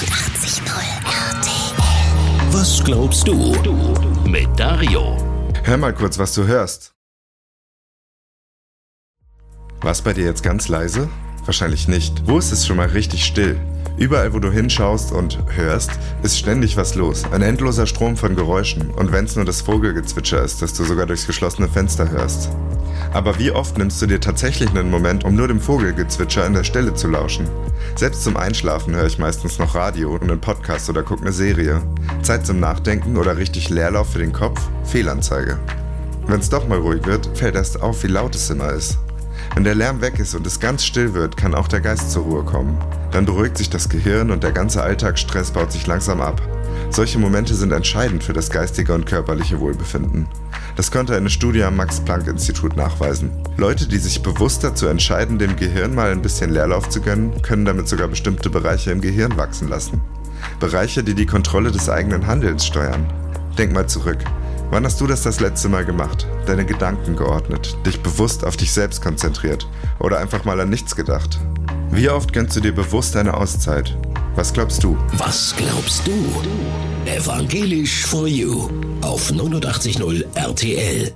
89.0 RTL. Was glaubst du? Mit Dario. Hör mal kurz, was du hörst. Was bei dir jetzt ganz leise? Wahrscheinlich nicht. Wo ist es schon mal richtig still? Überall, wo du hinschaust und hörst, ist ständig was los. Ein endloser Strom von Geräuschen. Und wenn es nur das Vogelgezwitscher ist, das du sogar durchs geschlossene Fenster hörst. Aber wie oft nimmst du dir tatsächlich einen Moment, um nur dem Vogelgezwitscher an der Stelle zu lauschen? Selbst zum Einschlafen höre ich meistens noch Radio und einen Podcast oder gucke eine Serie. Zeit zum Nachdenken oder richtig Leerlauf für den Kopf? Fehlanzeige. Wenn es doch mal ruhig wird, fällt erst auf, wie laut es immer ist. Wenn der Lärm weg ist und es ganz still wird, kann auch der Geist zur Ruhe kommen. Dann beruhigt sich das Gehirn und der ganze Alltagsstress baut sich langsam ab. Solche Momente sind entscheidend für das geistige und körperliche Wohlbefinden. Das konnte eine Studie am Max-Planck-Institut nachweisen. Leute, die sich bewusst dazu entscheiden, dem Gehirn mal ein bisschen Leerlauf zu gönnen, können damit sogar bestimmte Bereiche im Gehirn wachsen lassen. Bereiche, die die Kontrolle des eigenen Handelns steuern. Denk mal zurück. Wann hast du das das letzte Mal gemacht? Deine Gedanken geordnet, dich bewusst auf dich selbst konzentriert oder einfach mal an nichts gedacht? Wie oft gönnst du dir bewusst eine Auszeit? Was glaubst du? Was glaubst du? Evangelisch for You auf 89.0 RTL.